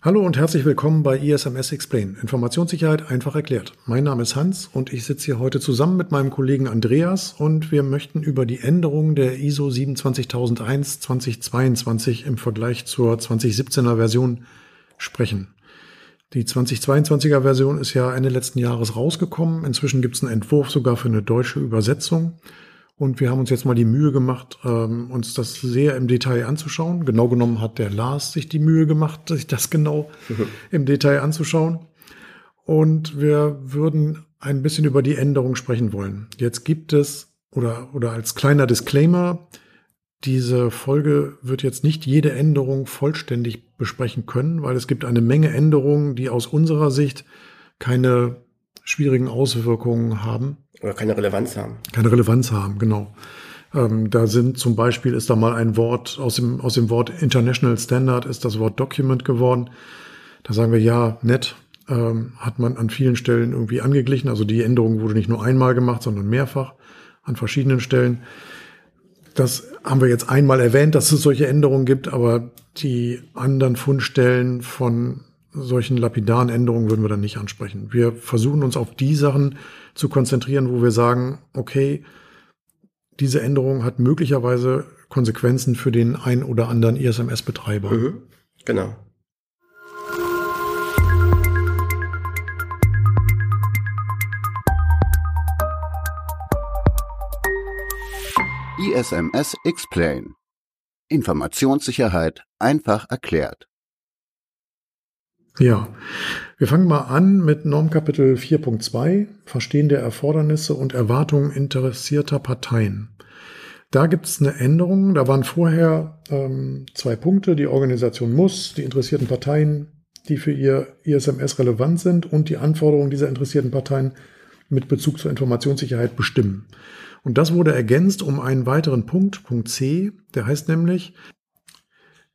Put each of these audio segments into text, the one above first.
Hallo und herzlich willkommen bei ISMS Explain. Informationssicherheit einfach erklärt. Mein Name ist Hans und ich sitze hier heute zusammen mit meinem Kollegen Andreas und wir möchten über die Änderung der ISO 27001 2022 im Vergleich zur 2017er Version sprechen. Die 2022er Version ist ja Ende letzten Jahres rausgekommen. Inzwischen gibt es einen Entwurf sogar für eine deutsche Übersetzung. Und wir haben uns jetzt mal die Mühe gemacht, ähm, uns das sehr im Detail anzuschauen. Genau genommen hat der Lars sich die Mühe gemacht, sich das genau im Detail anzuschauen. Und wir würden ein bisschen über die Änderung sprechen wollen. Jetzt gibt es, oder, oder als kleiner Disclaimer, diese Folge wird jetzt nicht jede Änderung vollständig besprechen können, weil es gibt eine Menge Änderungen, die aus unserer Sicht keine schwierigen Auswirkungen haben. Oder keine Relevanz haben. Keine Relevanz haben, genau. Ähm, da sind zum Beispiel ist da mal ein Wort aus dem, aus dem Wort International Standard ist das Wort Document geworden. Da sagen wir ja, nett, ähm, hat man an vielen Stellen irgendwie angeglichen. Also die Änderung wurde nicht nur einmal gemacht, sondern mehrfach an verschiedenen Stellen. Das haben wir jetzt einmal erwähnt, dass es solche Änderungen gibt, aber die anderen Fundstellen von solchen lapidaren Änderungen würden wir dann nicht ansprechen. Wir versuchen uns auf die Sachen zu konzentrieren, wo wir sagen, okay, diese Änderung hat möglicherweise Konsequenzen für den ein oder anderen ISMS-Betreiber. Mhm, genau. ISMS Explain. Informationssicherheit einfach erklärt. Ja, wir fangen mal an mit Normkapitel 4.2, Verstehen der Erfordernisse und Erwartungen interessierter Parteien. Da gibt es eine Änderung. Da waren vorher ähm, zwei Punkte. Die Organisation muss, die interessierten Parteien, die für ihr ISMS relevant sind und die Anforderungen dieser interessierten Parteien mit Bezug zur Informationssicherheit bestimmen. Und das wurde ergänzt um einen weiteren Punkt, Punkt C, der heißt nämlich,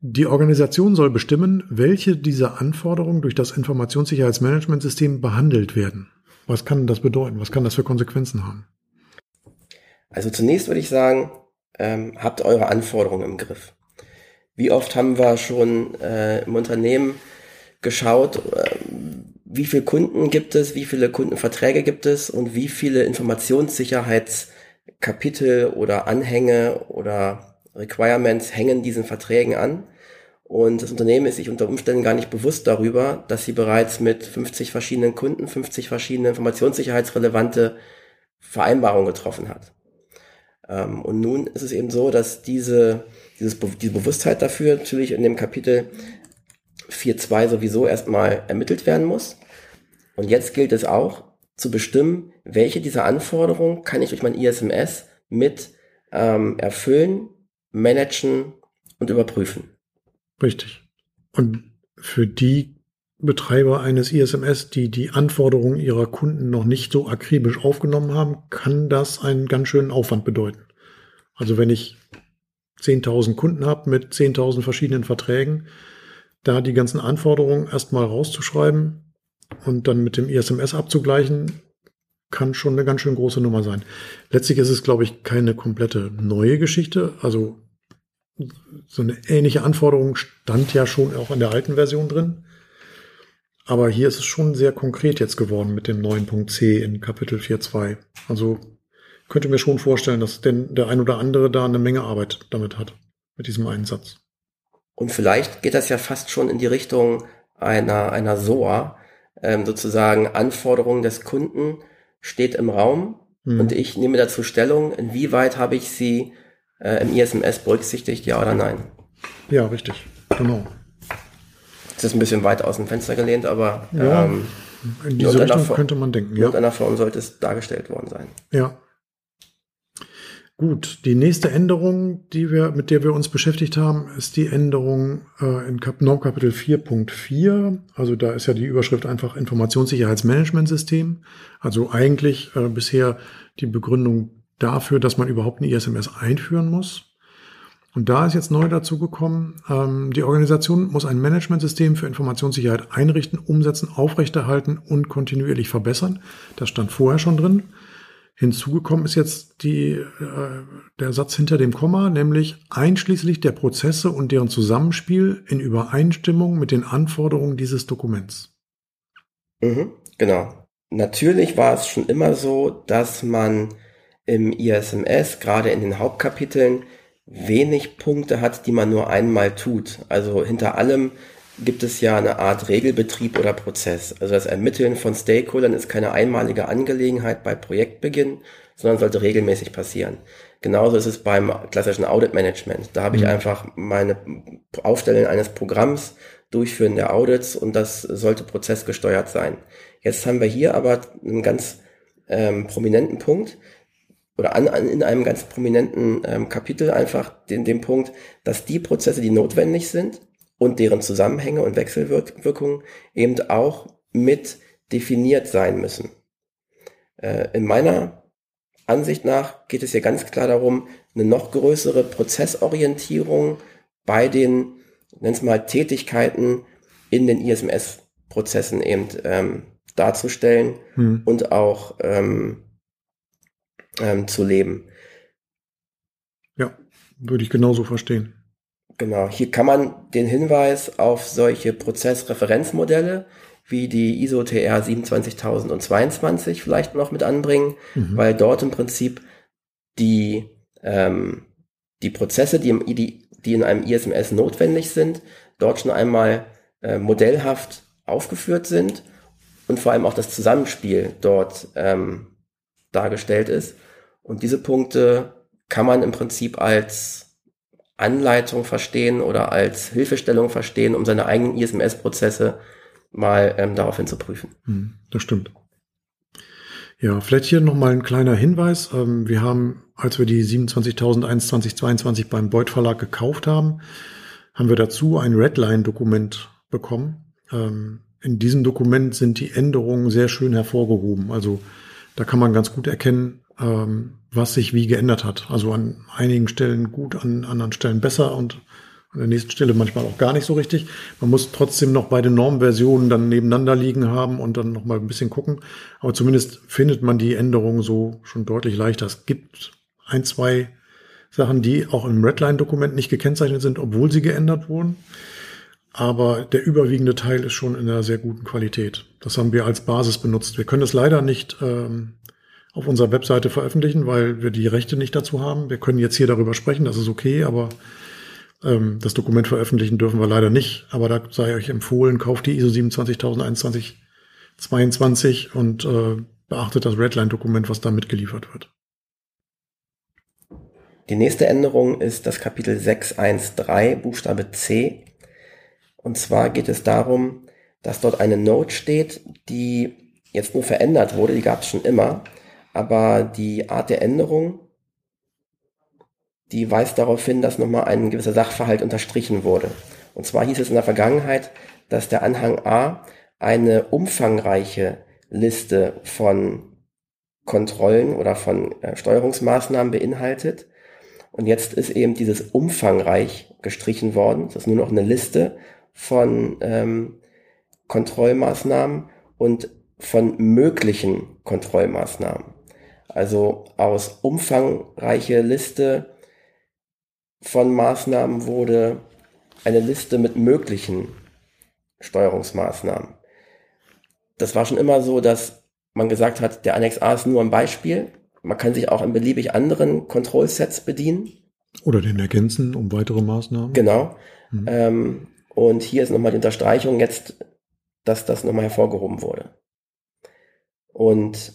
die Organisation soll bestimmen, welche dieser Anforderungen durch das Informationssicherheitsmanagementsystem behandelt werden. Was kann das bedeuten? Was kann das für Konsequenzen haben? Also zunächst würde ich sagen, ähm, habt eure Anforderungen im Griff. Wie oft haben wir schon äh, im Unternehmen geschaut, äh, wie viele Kunden gibt es, wie viele Kundenverträge gibt es und wie viele Informationssicherheitskapitel oder Anhänge oder Requirements hängen diesen Verträgen an und das Unternehmen ist sich unter Umständen gar nicht bewusst darüber, dass sie bereits mit 50 verschiedenen Kunden 50 verschiedene informationssicherheitsrelevante Vereinbarungen getroffen hat. Ähm, und nun ist es eben so, dass diese, dieses, diese Bewusstheit dafür natürlich in dem Kapitel 4.2 sowieso erstmal ermittelt werden muss. Und jetzt gilt es auch zu bestimmen, welche dieser Anforderungen kann ich durch mein ISMS mit ähm, erfüllen, managen und überprüfen. Richtig. Und für die Betreiber eines ISMS, die die Anforderungen ihrer Kunden noch nicht so akribisch aufgenommen haben, kann das einen ganz schönen Aufwand bedeuten. Also wenn ich 10.000 Kunden habe mit 10.000 verschiedenen Verträgen, da die ganzen Anforderungen erstmal rauszuschreiben und dann mit dem ISMS abzugleichen, kann schon eine ganz schön große Nummer sein. Letztlich ist es, glaube ich, keine komplette neue Geschichte. Also so eine ähnliche Anforderung stand ja schon auch in der alten Version drin. Aber hier ist es schon sehr konkret jetzt geworden mit dem neuen Punkt C in Kapitel 4.2. Also könnte mir schon vorstellen, dass denn der ein oder andere da eine Menge Arbeit damit hat, mit diesem Einsatz. Und vielleicht geht das ja fast schon in die Richtung einer, einer SOA, ähm, sozusagen Anforderungen des Kunden steht im Raum hm. und ich nehme dazu Stellung, inwieweit habe ich sie äh, im ISMS berücksichtigt, ja oder nein? Ja, richtig. Genau. Das ist ein bisschen weit aus dem Fenster gelehnt, aber ja, ähm, in diese Richtung könnte man denken. Ja. In einer Form sollte es dargestellt worden sein. Ja. Gut, die nächste Änderung, die wir, mit der wir uns beschäftigt haben, ist die Änderung äh, in Kap Normkapitel 4.4. Also da ist ja die Überschrift einfach Informationssicherheitsmanagementsystem. Also eigentlich äh, bisher die Begründung dafür, dass man überhaupt ein ISMS einführen muss. Und da ist jetzt neu dazu gekommen, ähm, die Organisation muss ein Managementsystem für Informationssicherheit einrichten, umsetzen, aufrechterhalten und kontinuierlich verbessern. Das stand vorher schon drin. Hinzugekommen ist jetzt die, äh, der Satz hinter dem Komma, nämlich einschließlich der Prozesse und deren Zusammenspiel in Übereinstimmung mit den Anforderungen dieses Dokuments. Mhm, genau. Natürlich war es schon immer so, dass man im ISMS, gerade in den Hauptkapiteln, wenig Punkte hat, die man nur einmal tut. Also hinter allem gibt es ja eine Art Regelbetrieb oder Prozess. Also das Ermitteln von Stakeholdern ist keine einmalige Angelegenheit bei Projektbeginn, sondern sollte regelmäßig passieren. Genauso ist es beim klassischen Audit Management. Da habe ich mhm. einfach meine Aufstellen eines Programms, Durchführen der Audits und das sollte prozessgesteuert sein. Jetzt haben wir hier aber einen ganz ähm, prominenten Punkt, oder an, an, in einem ganz prominenten ähm, Kapitel einfach den, den Punkt, dass die Prozesse, die notwendig sind und deren Zusammenhänge und Wechselwirkungen eben auch mit definiert sein müssen. Äh, in meiner Ansicht nach geht es hier ganz klar darum, eine noch größere Prozessorientierung bei den, nenn es mal, Tätigkeiten in den ISMS-Prozessen eben ähm, darzustellen hm. und auch ähm, ähm, zu leben. Ja, würde ich genauso verstehen. Genau, hier kann man den Hinweis auf solche Prozessreferenzmodelle wie die ISO TR 27022 vielleicht noch mit anbringen, mhm. weil dort im Prinzip die, ähm, die Prozesse, die, im, die, die in einem ISMS notwendig sind, dort schon einmal äh, modellhaft aufgeführt sind und vor allem auch das Zusammenspiel dort ähm, dargestellt ist. Und diese Punkte kann man im Prinzip als Anleitung verstehen oder als Hilfestellung verstehen, um seine eigenen ISMS-Prozesse mal ähm, daraufhin zu prüfen. Hm, das stimmt. Ja, vielleicht hier nochmal ein kleiner Hinweis. Ähm, wir haben, als wir die 27.001 2022 beim Beuth Verlag gekauft haben, haben wir dazu ein Redline-Dokument bekommen. Ähm, in diesem Dokument sind die Änderungen sehr schön hervorgehoben. Also da kann man ganz gut erkennen, ähm, was sich wie geändert hat. Also an einigen Stellen gut, an anderen Stellen besser und an der nächsten Stelle manchmal auch gar nicht so richtig. Man muss trotzdem noch beide Normversionen dann nebeneinander liegen haben und dann noch mal ein bisschen gucken. Aber zumindest findet man die Änderungen so schon deutlich leichter. Es gibt ein, zwei Sachen, die auch im Redline-Dokument nicht gekennzeichnet sind, obwohl sie geändert wurden. Aber der überwiegende Teil ist schon in einer sehr guten Qualität. Das haben wir als Basis benutzt. Wir können es leider nicht ähm, auf unserer Webseite veröffentlichen, weil wir die Rechte nicht dazu haben. Wir können jetzt hier darüber sprechen, das ist okay, aber ähm, das Dokument veröffentlichen dürfen wir leider nicht. Aber da sei euch empfohlen, kauft die ISO 27021 22 und äh, beachtet das Redline-Dokument, was da mitgeliefert wird. Die nächste Änderung ist das Kapitel 613, Buchstabe C. Und zwar geht es darum, dass dort eine Note steht, die jetzt nur verändert wurde, die gab es schon immer, aber die Art der Änderung, die weist darauf hin, dass nochmal ein gewisser Sachverhalt unterstrichen wurde. Und zwar hieß es in der Vergangenheit, dass der Anhang A eine umfangreiche Liste von Kontrollen oder von äh, Steuerungsmaßnahmen beinhaltet. Und jetzt ist eben dieses umfangreich gestrichen worden. Das ist nur noch eine Liste von ähm, Kontrollmaßnahmen und von möglichen Kontrollmaßnahmen. Also aus umfangreiche Liste von Maßnahmen wurde eine Liste mit möglichen Steuerungsmaßnahmen. Das war schon immer so, dass man gesagt hat, der Annex A ist nur ein Beispiel. Man kann sich auch in beliebig anderen Kontrollsets bedienen. Oder den ergänzen um weitere Maßnahmen. Genau. Mhm. Ähm, und hier ist nochmal die Unterstreichung jetzt, dass das nochmal hervorgehoben wurde. Und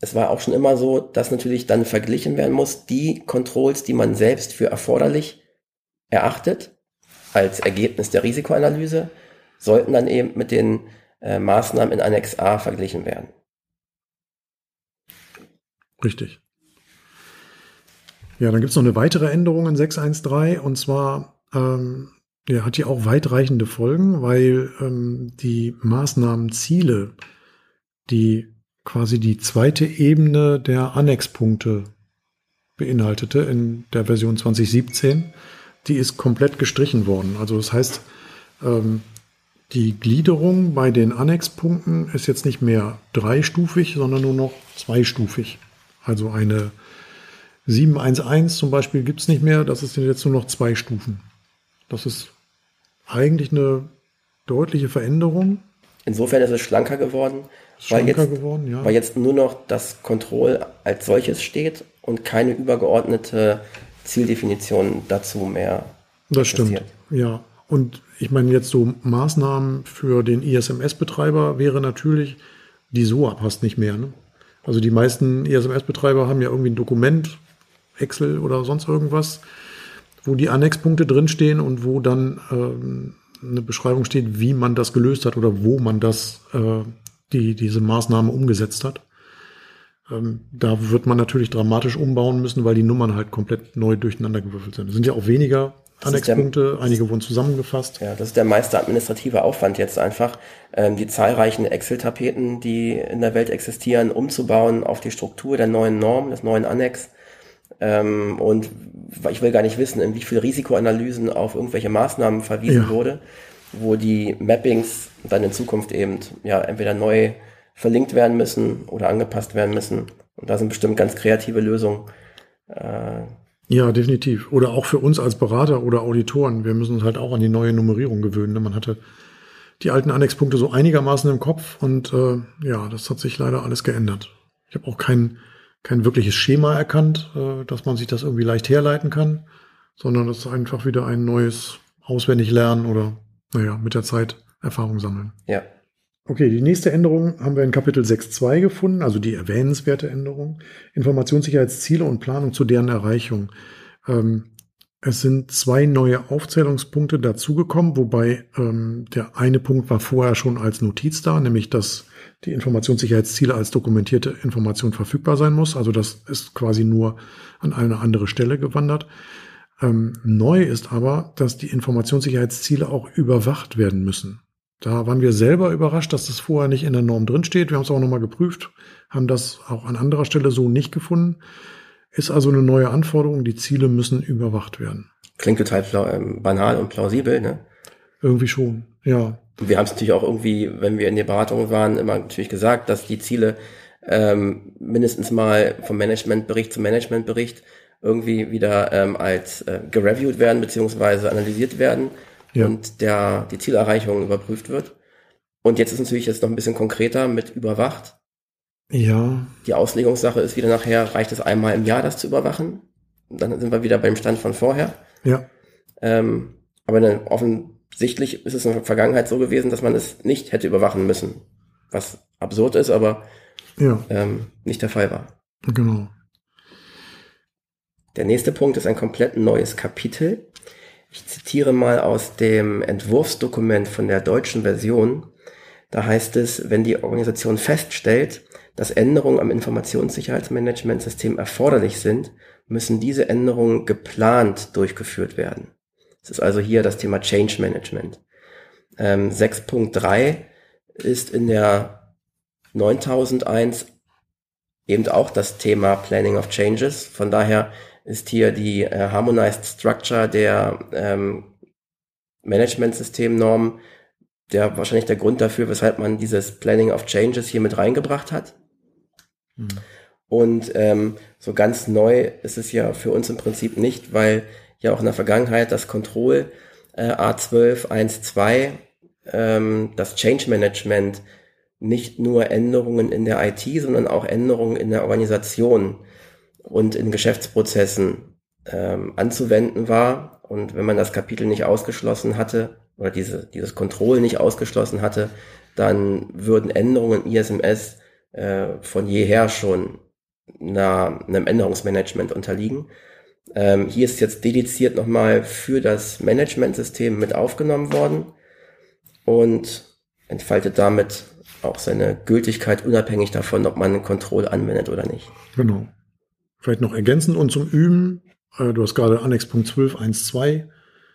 es war auch schon immer so, dass natürlich dann verglichen werden muss, die Controls, die man selbst für erforderlich erachtet, als Ergebnis der Risikoanalyse, sollten dann eben mit den äh, Maßnahmen in Annex A verglichen werden. Richtig. Ja, dann gibt es noch eine weitere Änderung in 613 und zwar ähm, ja, hat die auch weitreichende Folgen, weil ähm, die Maßnahmenziele, die quasi die zweite Ebene der Annexpunkte beinhaltete in der Version 2017. Die ist komplett gestrichen worden. Also das heißt, ähm, Die Gliederung bei den Annexpunkten ist jetzt nicht mehr dreistufig, sondern nur noch zweistufig. Also eine 711 zum Beispiel gibt es nicht mehr, das ist jetzt nur noch zwei Stufen. Das ist eigentlich eine deutliche Veränderung. Insofern ist es schlanker geworden, Schlanker weil, jetzt, geworden, ja. weil jetzt nur noch das Control als solches steht und keine übergeordnete Zieldefinition dazu mehr. Das stimmt, ja. Und ich meine, jetzt so Maßnahmen für den ISMS-Betreiber wäre natürlich, die SOA passt nicht mehr. Ne? Also die meisten ISMS-Betreiber haben ja irgendwie ein Dokument, Excel oder sonst irgendwas, wo die Annexpunkte drinstehen und wo dann ähm, eine Beschreibung steht, wie man das gelöst hat oder wo man das, äh, die, diese Maßnahme umgesetzt hat. Ähm, da wird man natürlich dramatisch umbauen müssen, weil die Nummern halt komplett neu durcheinander gewürfelt sind. Es sind ja auch weniger Annexpunkte, einige wurden zusammengefasst. Ja, das ist der meiste administrative Aufwand jetzt einfach, ähm, die zahlreichen Excel-Tapeten, die in der Welt existieren, umzubauen auf die Struktur der neuen Norm, des neuen Annex. Ähm, und ich will gar nicht wissen, in wie viel Risikoanalysen auf irgendwelche Maßnahmen verwiesen Ja. wurde, wo die Mappings dann in Zukunft eben ja entweder neu verlinkt werden müssen oder angepasst werden müssen. Und da sind bestimmt ganz kreative Lösungen. Äh, Ja, definitiv. Oder auch für uns als Berater oder Auditoren. Wir müssen uns halt auch an die neue Nummerierung gewöhnen. ne? Man hatte die alten Annexpunkte so einigermaßen im Kopf und äh, ja, das hat sich leider alles geändert. Ich habe auch kein, kein wirkliches Schema erkannt, äh, dass man sich das irgendwie leicht herleiten kann, sondern das ist einfach wieder ein neues auswendig lernen oder naja, mit der Zeit Erfahrung sammeln. ja. Okay, die nächste Änderung haben wir in Kapitel 6.2 gefunden, also die erwähnenswerte Änderung. Informationssicherheitsziele und Planung zu deren Erreichung. Ähm, es sind zwei neue Aufzählungspunkte dazugekommen, wobei ähm, der eine Punkt war vorher schon als Notiz da, nämlich dass die Informationssicherheitsziele als dokumentierte Information verfügbar sein muss. Also das ist quasi nur an eine andere Stelle gewandert. Ähm, neu ist aber, dass die Informationssicherheitsziele auch überwacht werden müssen. Da waren wir selber überrascht, dass das vorher nicht in der Norm drinsteht. Wir haben es auch nochmal geprüft, haben das auch an anderer Stelle so nicht gefunden. Ist also eine neue Anforderung. Die Ziele müssen überwacht werden. Klingt total ähm, banal und plausibel, ne? Irgendwie schon, ja. Wir haben es natürlich auch irgendwie, wenn wir in der Beratung waren, immer natürlich gesagt, dass die Ziele ähm, mindestens mal vom Managementbericht zum Managementbericht irgendwie wieder ähm, als äh, gereviewt werden beziehungsweise analysiert werden Ja. und der die Zielerreichung überprüft wird. Und jetzt ist natürlich jetzt noch ein bisschen konkreter mit überwacht. Ja, Die Auslegungssache ist wieder nachher, reicht es einmal im Jahr, das zu überwachen? Dann sind wir wieder beim Stand von vorher. ja, Ähm, aber dann offensichtlich ist es in der Vergangenheit so gewesen, dass man es nicht hätte überwachen müssen. Was absurd ist, aber ja, ähm, nicht der Fall war. genau. Der nächste Punkt ist ein komplett neues Kapitel. Ich zitiere mal aus dem Entwurfsdokument von der deutschen Version. Da heißt es, wenn die Organisation feststellt, dass Änderungen am Informationssicherheitsmanagementsystem erforderlich sind, müssen diese Änderungen geplant durchgeführt werden. Das ist also hier das Thema Change Management. Ähm, 6.3 ist in der 9001 eben auch das Thema Planning of Changes. Von daher ist hier die äh, Harmonized Structure der ähm, Management-System-Norm der wahrscheinlich der Grund dafür, weshalb man dieses Planning of Changes hier mit reingebracht hat. Hm. Und ähm, so ganz neu ist es ja für uns im Prinzip nicht, weil ja auch in der Vergangenheit das Control äh, A12.1.2, ähm, das Change Management, nicht nur Änderungen in der IT, sondern auch Änderungen in der Organisation und in Geschäftsprozessen ähm, anzuwenden war. Und wenn man das Kapitel nicht ausgeschlossen hatte oder diese, dieses Control nicht ausgeschlossen hatte, dann würden Änderungen im ISMS äh, von jeher schon einer, einem Änderungsmanagement unterliegen. Ähm, hier ist jetzt dediziert nochmal für das Managementsystem mit aufgenommen worden und entfaltet damit auch seine Gültigkeit unabhängig davon, ob man Control anwendet oder nicht. Genau. Vielleicht noch ergänzend und zum Üben. Äh, du hast gerade Annex.12 1.2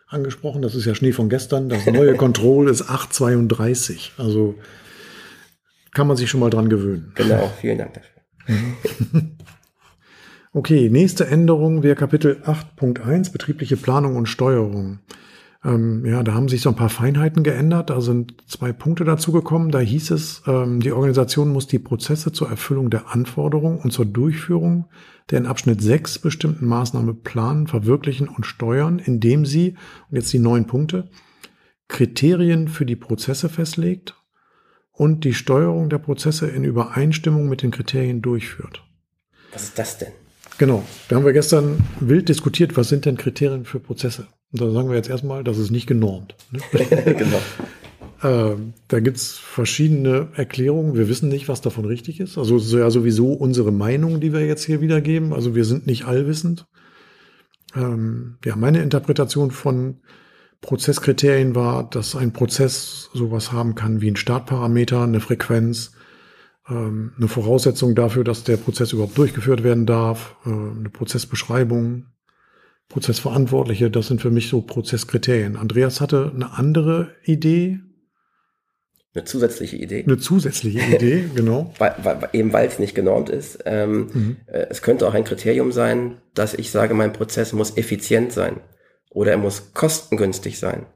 angesprochen. Das ist ja Schnee von gestern. Das neue Control ist 832. Also kann man sich schon mal dran gewöhnen. Genau, vielen Dank dafür. Okay, nächste Änderung wäre Kapitel 8.1 betriebliche Planung und Steuerung. Ähm, ja, da haben sich so ein paar Feinheiten geändert. Da sind zwei Punkte dazu gekommen. Da hieß es, ähm, die Organisation muss die Prozesse zur Erfüllung der Anforderungen und zur Durchführung der in Abschnitt 6 bestimmten Maßnahme planen, verwirklichen und steuern, indem sie, und jetzt die neun Punkte, Kriterien für die Prozesse festlegt und die Steuerung der Prozesse in Übereinstimmung mit den Kriterien durchführt. Was ist das denn? Genau, da haben wir gestern wild diskutiert, was sind denn Kriterien für Prozesse? Und da sagen wir jetzt erstmal, das ist nicht genormt. Ne? genau. Äh, da gibt's verschiedene Erklärungen. Wir wissen nicht, was davon richtig ist. Also es ist ja sowieso unsere Meinung, die wir jetzt hier wiedergeben. Also wir sind nicht allwissend. Ähm, ja, meine Interpretation von Prozesskriterien war, dass ein Prozess sowas haben kann wie ein Startparameter, eine Frequenz, ähm, eine Voraussetzung dafür, dass der Prozess überhaupt durchgeführt werden darf, äh, eine Prozessbeschreibung, Prozessverantwortliche, das sind für mich so Prozesskriterien. Andreas hatte eine andere Idee. Eine zusätzliche Idee. Eine zusätzliche Idee, genau. weil, weil, eben weil es nicht genormt ist. Ähm, mhm. äh, es könnte auch ein Kriterium sein, dass ich sage, mein Prozess muss effizient sein oder er muss kostengünstig sein.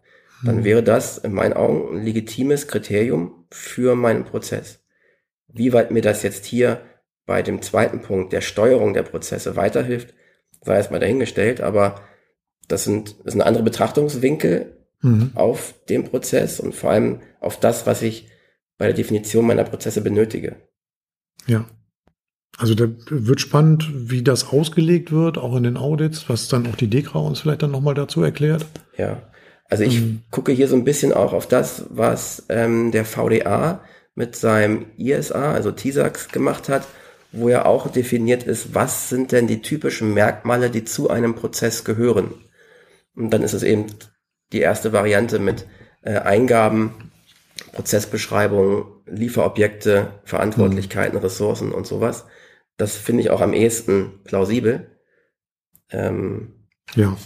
Dann mhm. wäre das in meinen Augen ein legitimes Kriterium für meinen Prozess. Wie weit mir das jetzt hier bei dem zweiten Punkt der Steuerung der Prozesse weiterhilft, sei es mal dahingestellt, aber das sind, das sind andere Betrachtungswinkel mhm. auf den Prozess und vor allem auf das, was ich bei der Definition meiner Prozesse benötige. Ja. Also da wird spannend, wie das ausgelegt wird, auch in den Audits, was dann auch die DEKRA uns vielleicht dann nochmal dazu erklärt. Ja, also ich ähm, gucke hier so ein bisschen auch auf das, was ähm, der VDA mit seinem ISA, also TISAX, gemacht hat wo ja auch definiert ist, was sind denn die typischen Merkmale, die zu einem Prozess gehören. Und dann ist es eben die erste Variante mit äh, Eingaben, Prozessbeschreibungen, Lieferobjekte, Verantwortlichkeiten, mhm. Ressourcen und sowas. Das finde ich auch am ehesten plausibel. Ähm, ja.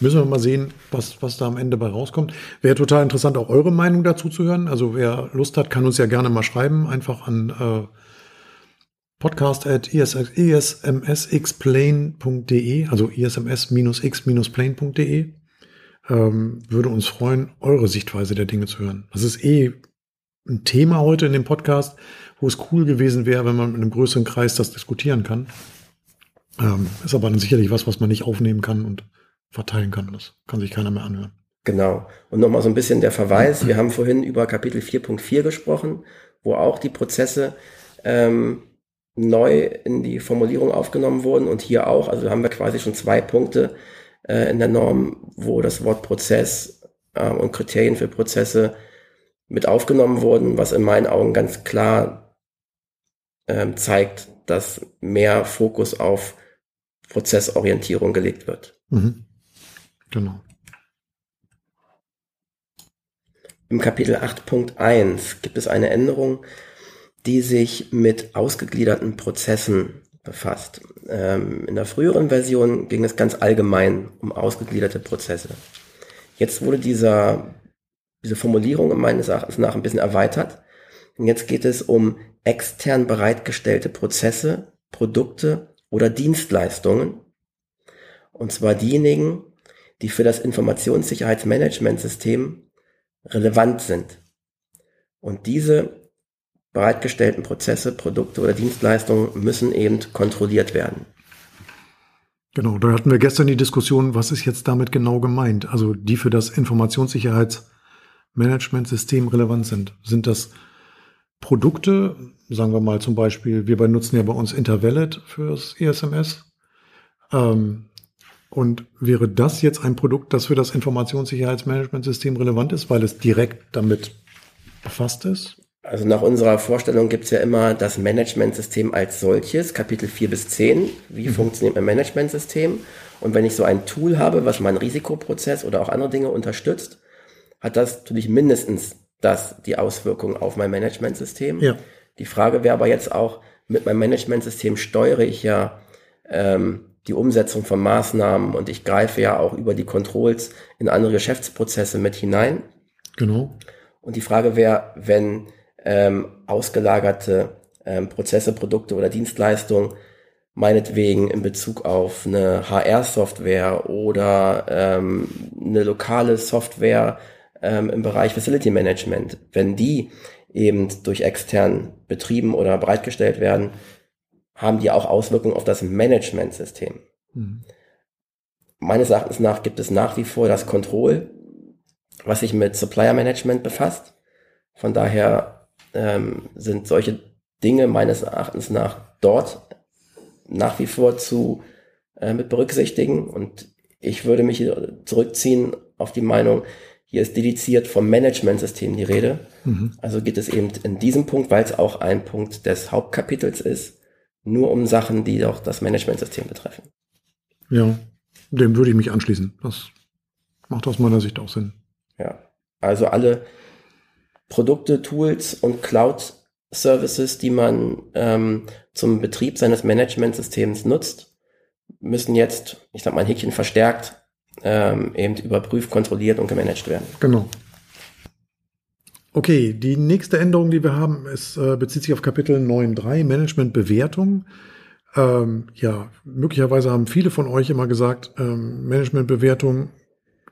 Müssen wir mal sehen, was, was da am Ende bei rauskommt. Wäre total interessant, auch eure Meinung dazu zu hören. Also wer Lust hat, kann uns ja gerne mal schreiben, einfach an äh, podcast at ismsexplain.de, also isms-x-plane.de. Ähm, würde uns freuen, eure Sichtweise der Dinge zu hören. Das ist eh ein Thema heute in dem Podcast, wo es cool gewesen wäre, wenn man mit einem größeren Kreis das diskutieren kann. Ähm, ist aber dann sicherlich was, was man nicht aufnehmen kann und verteilen kann. Das kann sich keiner mehr anhören. Genau. Und nochmal so ein bisschen der Verweis. Wir haben vorhin über Kapitel 4.4 gesprochen, wo auch die Prozesse ähm, neu in die Formulierung aufgenommen wurden und hier auch. Also haben wir quasi schon zwei Punkte äh, in der Norm, wo das Wort Prozess äh, und Kriterien für Prozesse mit aufgenommen wurden, was in meinen Augen ganz klar äh, zeigt, dass mehr Fokus auf Prozessorientierung gelegt wird. Mhm. Genau. Im Kapitel 8.1 gibt es eine Änderung, die sich mit ausgegliederten Prozessen befasst. Ähm, in der früheren Version ging es ganz allgemein um ausgegliederte Prozesse. Jetzt wurde dieser, diese Formulierung meines Erachtens nach ein bisschen erweitert. Und jetzt geht es um extern bereitgestellte Prozesse, Produkte oder Dienstleistungen. Und zwar diejenigen, die für das Informationssicherheitsmanagementsystem relevant sind. Und diese bereitgestellten Prozesse, Produkte oder Dienstleistungen müssen eben kontrolliert werden. Genau, da hatten wir gestern die Diskussion, was ist jetzt damit genau gemeint? Also die für das Informationssicherheitsmanagementsystem relevant sind. Sind das Produkte, sagen wir mal zum Beispiel, wir benutzen ja bei uns Intervalid fürs ESMS. Ähm, und wäre das jetzt ein Produkt, das für das Informationssicherheitsmanagementsystem relevant ist, weil es direkt damit befasst ist? Also nach unserer Vorstellung gibt's ja immer das Managementsystem als solches, Kapitel 4 bis 10. Wie mhm. funktioniert ein Managementsystem? Und wenn ich so ein Tool habe, was meinen Risikoprozess oder auch andere Dinge unterstützt, hat das natürlich mindestens das die Auswirkung auf mein Managementsystem. Ja. Die Frage wäre aber jetzt auch, mit meinem Managementsystem steuere ich ja ähm, die Umsetzung von Maßnahmen und ich greife ja auch über die Controls in andere Geschäftsprozesse mit hinein. Genau. Und die Frage wäre, wenn ähm, ausgelagerte ähm, Prozesse, Produkte oder Dienstleistungen meinetwegen in Bezug auf eine HR-Software oder ähm, eine lokale Software ähm, im Bereich Facility Management, wenn die eben durch extern betrieben oder bereitgestellt werden, haben die auch Auswirkungen auf das Managementsystem. Mhm. Meines Erachtens nach gibt es nach wie vor das Control, was sich mit Supplier Management befasst. Von daher ähm, sind solche Dinge meines Erachtens nach dort nach wie vor zu äh, mit berücksichtigen und ich würde mich zurückziehen auf die Meinung, hier ist dediziert vom Managementsystem die Rede. Mhm. Also geht es eben in diesem Punkt, weil es auch ein Punkt des Hauptkapitels ist, nur um Sachen, die doch das Managementsystem betreffen. Ja, dem würde ich mich anschließen. Das macht aus meiner Sicht auch Sinn. Ja, also alle Produkte, Tools und Cloud-Services, die man ähm, zum Betrieb seines Managementsystems nutzt, müssen jetzt, ich sag mal, ein Häkchen verstärkt ähm, eben überprüft, kontrolliert und gemanagt werden. Genau. Okay, die nächste Änderung, die wir haben, ist, äh, bezieht sich auf Kapitel 9.3 Management Bewertung. Ähm, ja, möglicherweise haben viele von euch immer gesagt, ähm, Management Bewertung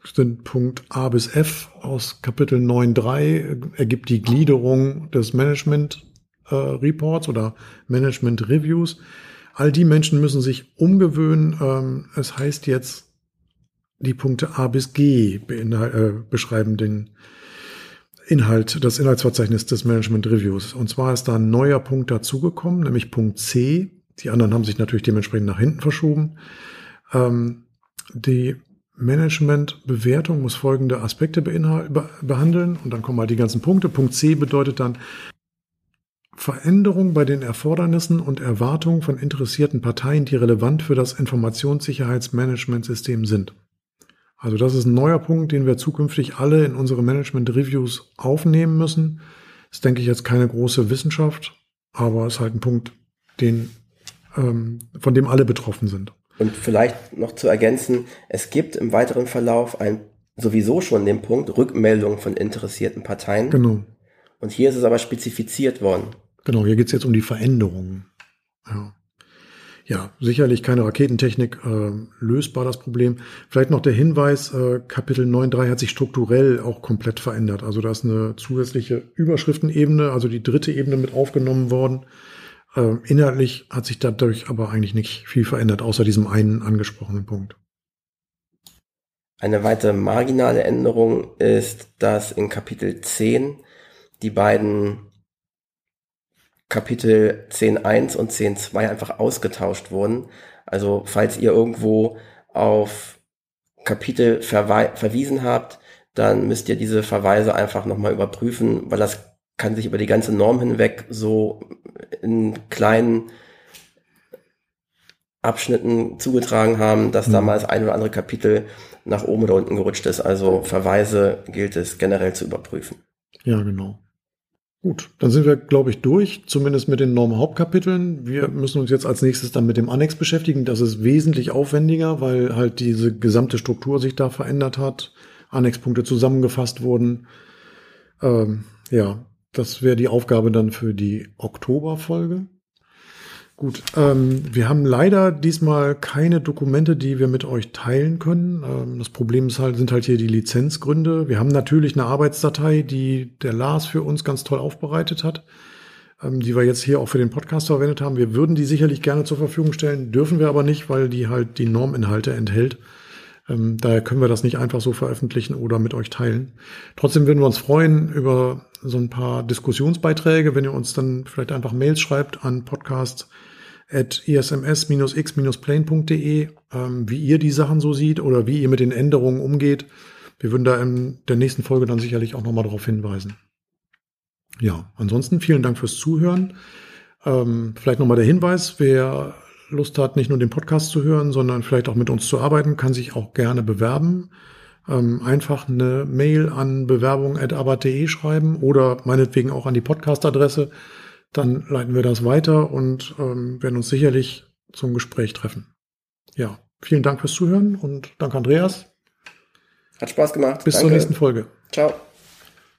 sind Punkt A bis F aus Kapitel 9.3 ergibt die Gliederung des Management äh, Reports oder Management Reviews. All die Menschen müssen sich umgewöhnen. Ähm, es heißt jetzt die Punkte A bis G äh, beschreiben den Inhalt, das Inhaltsverzeichnis des Management Reviews. Und zwar ist da ein neuer Punkt dazugekommen, nämlich Punkt C. Die anderen haben sich natürlich dementsprechend nach hinten verschoben. Ähm, die Management-Bewertung muss folgende Aspekte behandeln und dann kommen halt die ganzen Punkte. Punkt C bedeutet dann Veränderung bei den Erfordernissen und Erwartungen von interessierten Parteien, die relevant für das Informationssicherheitsmanagementsystem sind. Also das ist ein neuer Punkt, den wir zukünftig alle in unsere Management-Reviews aufnehmen müssen. Das ist, denke ich, jetzt keine große Wissenschaft, aber ist halt ein Punkt, den, ähm, von dem alle betroffen sind. Und vielleicht noch zu ergänzen, es gibt im weiteren Verlauf ein sowieso schon den Punkt Rückmeldung von interessierten Parteien. Genau. Und hier ist es aber spezifiziert worden. Genau, hier geht es jetzt um die Veränderungen. Ja ja, sicherlich keine Raketentechnik äh, lösbar, das Problem. Vielleicht noch der Hinweis, äh, Kapitel 9.3 hat sich strukturell auch komplett verändert. Also da ist eine zusätzliche Überschriftenebene, also die dritte Ebene mit aufgenommen worden. Äh, inhaltlich hat sich dadurch aber eigentlich nicht viel verändert, außer diesem einen angesprochenen Punkt. Eine weitere marginale Änderung ist, dass in Kapitel 10 die beiden Kapitel 10.1 und 10.2 einfach ausgetauscht wurden. Also falls ihr irgendwo auf Kapitel verwiesen habt, dann müsst ihr diese Verweise einfach nochmal überprüfen, weil das kann sich über die ganze Norm hinweg so in kleinen Abschnitten zugetragen haben, dass mhm. da mal das ein oder andere Kapitel nach oben oder unten gerutscht ist. Also Verweise gilt es generell zu überprüfen. Ja, genau. Gut, dann sind wir, glaube ich, durch, zumindest mit den Norm-Hauptkapiteln. Wir müssen uns jetzt als nächstes dann mit dem Annex beschäftigen. Das ist wesentlich aufwendiger, weil halt diese gesamte Struktur sich da verändert hat, Annexpunkte zusammengefasst wurden. Ähm, ja, das wäre die Aufgabe dann für die Oktoberfolge. Gut, ähm, wir haben leider diesmal keine Dokumente, die wir mit euch teilen können. Ähm, das Problem ist halt, sind halt hier die Lizenzgründe. Wir haben natürlich eine Arbeitsdatei, die der Lars für uns ganz toll aufbereitet hat, ähm, die wir jetzt hier auch für den Podcast verwendet haben. Wir würden die sicherlich gerne zur Verfügung stellen, dürfen wir aber nicht, weil die halt die Norminhalte enthält. Ähm, daher können wir das nicht einfach so veröffentlichen oder mit euch teilen. Trotzdem würden wir uns freuen über so ein paar Diskussionsbeiträge, wenn ihr uns dann vielleicht einfach Mails schreibt an podcast at isms-x-plane.de, ähm, wie ihr die Sachen so seht oder wie ihr mit den Änderungen umgeht. Wir würden da in der nächsten Folge dann sicherlich auch nochmal darauf hinweisen. Ja, ansonsten vielen Dank fürs Zuhören. Ähm, vielleicht nochmal der Hinweis, wer Lust hat, nicht nur den Podcast zu hören, sondern vielleicht auch mit uns zu arbeiten, kann sich auch gerne bewerben. Ähm, einfach eine Mail an bewerbung.abat.de schreiben oder meinetwegen auch an die Podcast-Adresse dann leiten wir das weiter und ähm, werden uns sicherlich zum Gespräch treffen. Ja, vielen Dank fürs Zuhören und danke Andreas. Hat Spaß gemacht. Bis danke. zur nächsten Folge. Ciao.